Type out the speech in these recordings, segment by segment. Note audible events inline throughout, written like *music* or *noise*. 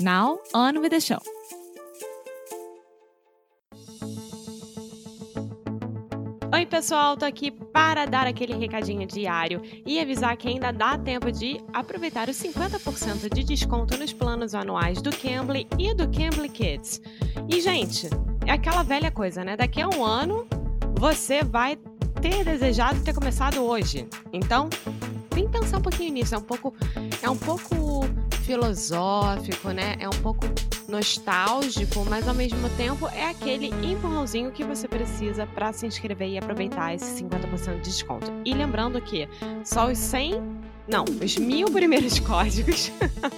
Now, on with the show! Oi, pessoal, tô aqui para dar aquele recadinho diário e avisar que ainda dá tempo de aproveitar os 50% de desconto nos planos anuais do Cambly e do Cambly Kids. E, gente, é aquela velha coisa, né? Daqui a um ano você vai ter desejado ter começado hoje. Então, vem pensar um pouquinho nisso. É um pouco, é um pouco filosófico, né? É um pouco nostálgico, mas ao mesmo tempo é aquele empurrãozinho que você precisa para se inscrever e aproveitar esse 50% de desconto. E lembrando que só os 100 não, os mil primeiros *laughs* códigos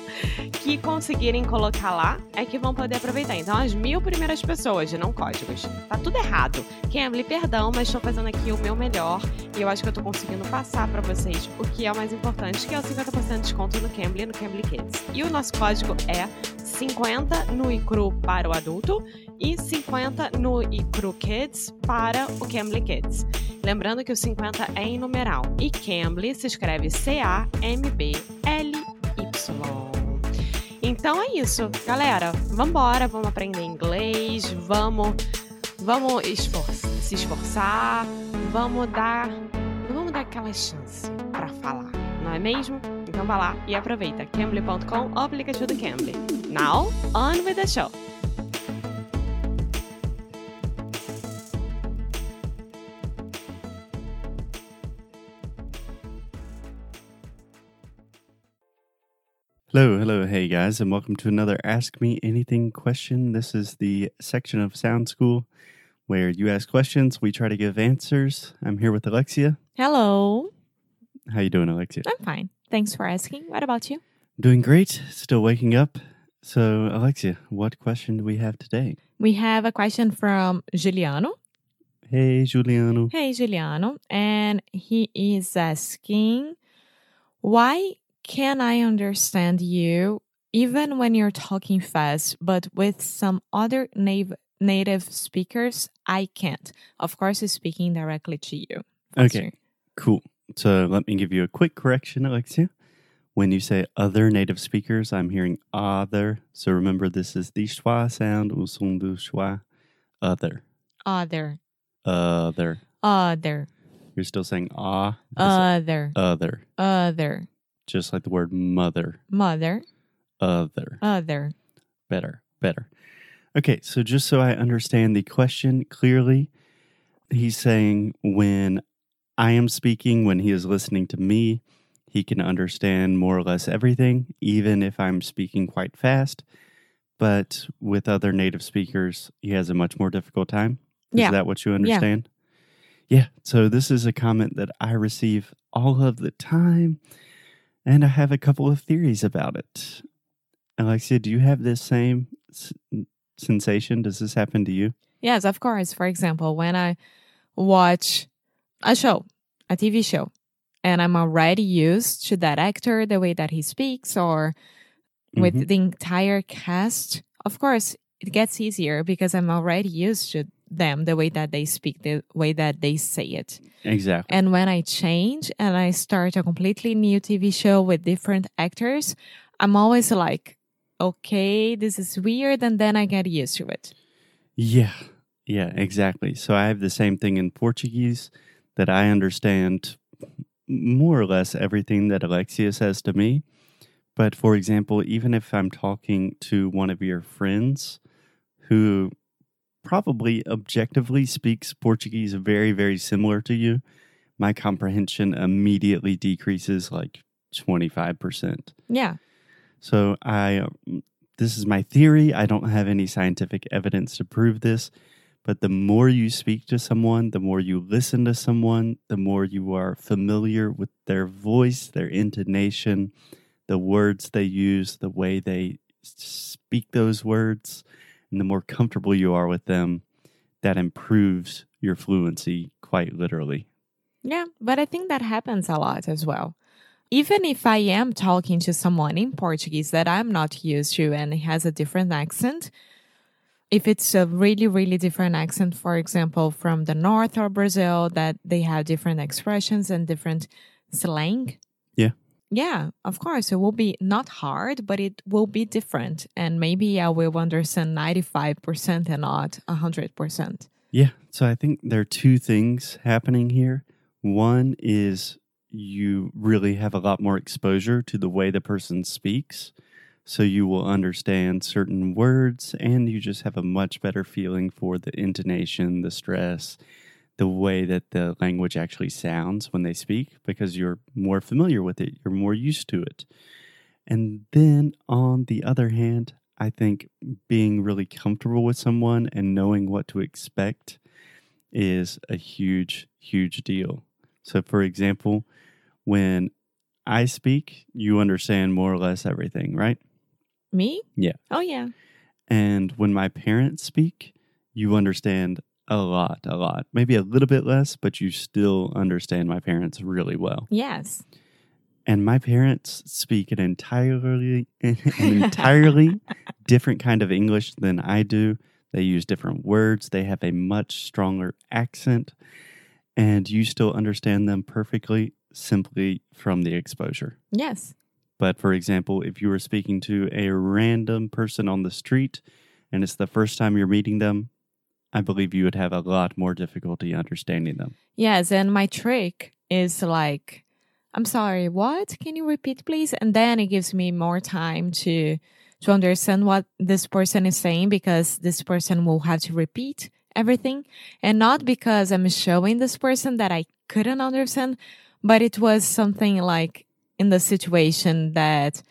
*laughs* que conseguirem colocar lá é que vão poder aproveitar. Então, as mil primeiras pessoas, não códigos. Tá tudo errado. Cambly, perdão, mas estou fazendo aqui o meu melhor e eu acho que eu tô conseguindo passar para vocês o que é o mais importante, que é o 50% de desconto no Cambly no Cambly Kids. E o nosso código é 50 no iCru para o adulto e 50 no iCru Kids para o Cambly Kids. Lembrando que o 50 é em numeral e Cambly se escreve C-A-M-B-L-Y. Então é isso, galera. Vambora, vamos aprender inglês, vamos, vamos se esforçar, vamos dar, vamos dar aquela chance para falar, não é mesmo? Então vá lá e aproveita. Cambly.com, o aplicativo do Cambly. Now, on with the show! Hello, hello, hey guys, and welcome to another Ask Me Anything question. This is the section of Sound School where you ask questions, we try to give answers. I'm here with Alexia. Hello. How you doing, Alexia? I'm fine. Thanks for asking. What about you? Doing great. Still waking up. So, Alexia, what question do we have today? We have a question from Giuliano. Hey, Giuliano. Hey, Giuliano. And he is asking, why can I understand you even when you're talking fast, but with some other nav- native speakers, I can't? Of course, he's speaking directly to you. That's Okay. your- Cool. So, let me give you a quick correction, Alexia. When you say other native speakers, I'm hearing other. So, remember this is the schwa sound, do schwa. Other. Other, Other. other, You're still saying ah. Other, other. other, Just like the word mother. mother, Other. other. Better. Better. Okay, so just so I understand the question clearly, he's saying when I am speaking, when he is listening to me, he can understand more or less everything, even if I'm speaking quite fast. But with other native speakers, he has a much more difficult time. Is Yeah. that what you understand? Yeah. So this is a comment that I receive all of the time, and I have a couple of theories about it. Alexia, do you have this same sensation? Does this happen to you? Yes, of course. For example, when I watch a show, a TV show, and I'm already used to that actor, the way that he speaks, or with Mhm. the entire cast, of course, it gets easier because I'm already used to them, the way that they speak, the way that they say it. Exactly. And when I change and I start a completely new TV show with different actors, I'm always like, okay, this is weird. And then I get used to it. Yeah. Yeah, exactly. So I have the same thing in Portuguese that I understand more or less everything that Alexia says to me. But for example, even if I'm talking to one of your friends who probably objectively speaks Portuguese very, very similar to you, my comprehension immediately decreases like 25%. Yeah. So I um, this is my theory. I don't have any scientific evidence to prove this, but the more you speak to someone, the more you listen to someone, the more you are familiar with their voice, their intonation, the words they use, the way they speak those words, and the more comfortable you are with them, that improves your fluency quite literally. Yeah, but I think that happens a lot as well. Even if I am talking to someone in Portuguese that I'm not used to and has a different accent, if it's a really, really different accent, for example, from the north of Brazil, that they have different expressions and different slang. Yeah. Yeah, of course, it will be not hard, but it will be different. And maybe I will understand 95% and not 100%. Yeah. So I think there are two things happening here. One is you really have a lot more exposure to the way the person speaks. So you will understand certain words and you just have a much better feeling for the intonation, the stress, the way that the language actually sounds when they speak because you're more familiar with it, you're more used to it. And then on the other hand, I think being really comfortable with someone and knowing what to expect is a huge, huge deal. So, for example, when I speak, you understand more or less everything, right? Me? Yeah. Oh, yeah. And when my parents speak, you understand a lot, a lot. Maybe a little bit less, but you still understand my parents really well. Yes. And my parents speak an entirely an *laughs* entirely different kind of English than I do. They use different words. They have a much stronger accent and you still understand them perfectly simply from the exposure. Yes. But for example, if you were speaking to a random person on the street and it's the first time you're meeting them, I believe you would have a lot more difficulty understanding them. Yes. And my trick is like, I'm sorry, what? Can you repeat, please? And then it gives me more time to to understand what this person is saying because this person will have to repeat everything. And not because I'm showing this person that I couldn't understand, but it was something like in the situation that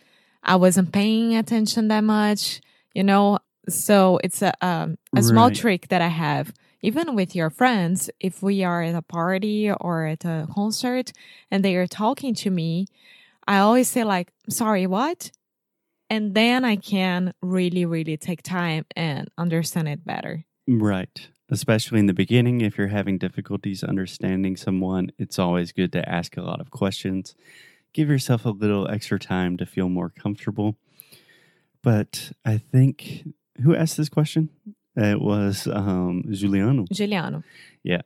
I wasn't paying attention that much, you know. So it's a um, a small Right. trick that I have. Even with your friends, if we are at a party or at a concert and they are talking to me, I always say like, "Sorry, what?" And then I can really, really take time and understand it better. Right. Especially in the beginning, if you're having difficulties understanding someone, it's always good to ask a lot of questions. Give yourself a little extra time to feel more comfortable. But I think who asked this question? It was um, Giuliano. Giuliano. Yeah.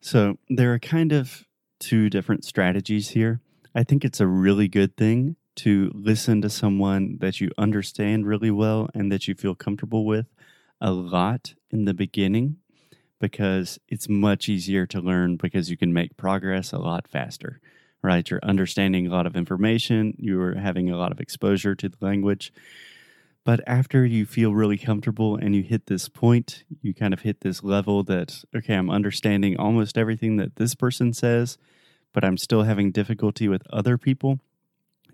So there are kind of two different strategies here. I think it's a really good thing to listen to someone that you understand really well and that you feel comfortable with a lot in the beginning because it's much easier to learn because you can make progress a lot faster, right? You're understanding a lot of information, you're having a lot of exposure to the language. But after you feel really comfortable and you hit this point, you kind of hit this level that, okay, I'm understanding almost everything that this person says, but I'm still having difficulty with other people.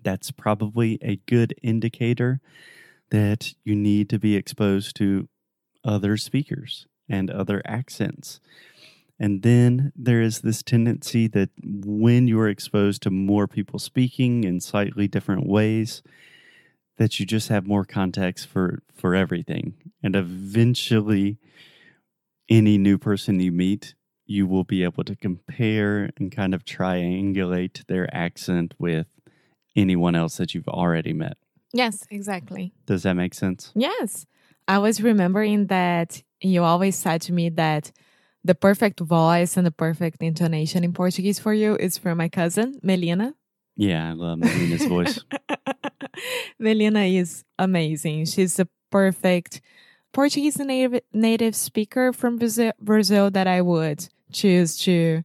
That's probably a good indicator that you need to be exposed to other speakers and other accents. And then there is this tendency that when you are exposed to more people speaking in slightly different ways, that you just have more context for for everything and eventually any new person you meet you will be able to compare and kind of triangulate their accent with anyone else that you've already met Yes, exactly. does that make sense Yes. I was remembering that you always said to me that the perfect voice and the perfect intonation in Portuguese for you is from my cousin, Melina. yeah i love melina's voice *laughs* Melina is amazing. She's a perfect Portuguese native, native speaker from Brazil, Brazil that I would choose to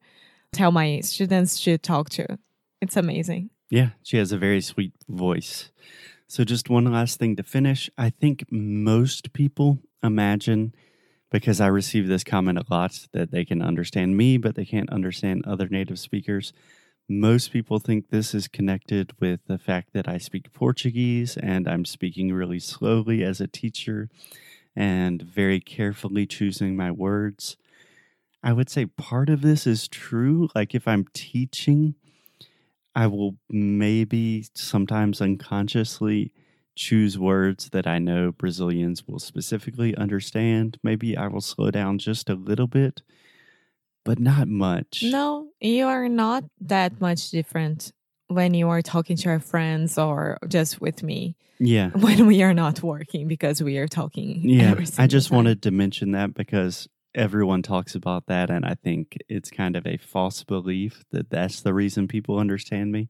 tell my students to talk to. It's amazing. Yeah, she has a very sweet voice. So, just one last thing to finish. I think most people imagine because I receive this comment a lot that they can understand me, but they can't understand other native speakers. Most people think this is connected with the fact that I speak Portuguese and I'm speaking really slowly as a teacher and very carefully choosing my words. I would say part of this is true. Like if I'm teaching, I will maybe sometimes unconsciously choose words that I know Brazilians will specifically understand. Maybe I will slow down just a little bit, but not much. No, you are not that much different when you are talking to your friends or just with me. Yeah. *laughs* When we are not working because we are talking. Yeah. I just time. wanted to mention that because everyone talks about that. And I think it's kind of a false belief that that's the reason people understand me.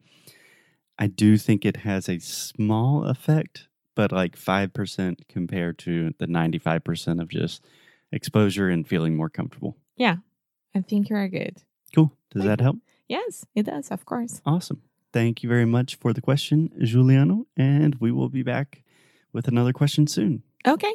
I do think it has a small effect, but like 5% compared to the 95% of just exposure and feeling more comfortable. Yeah. I think you are good. Cool. Does that help? Yes, it does, of course. Awesome. Thank you very much for the question, Juliano. And we will be back with another question soon. Okay.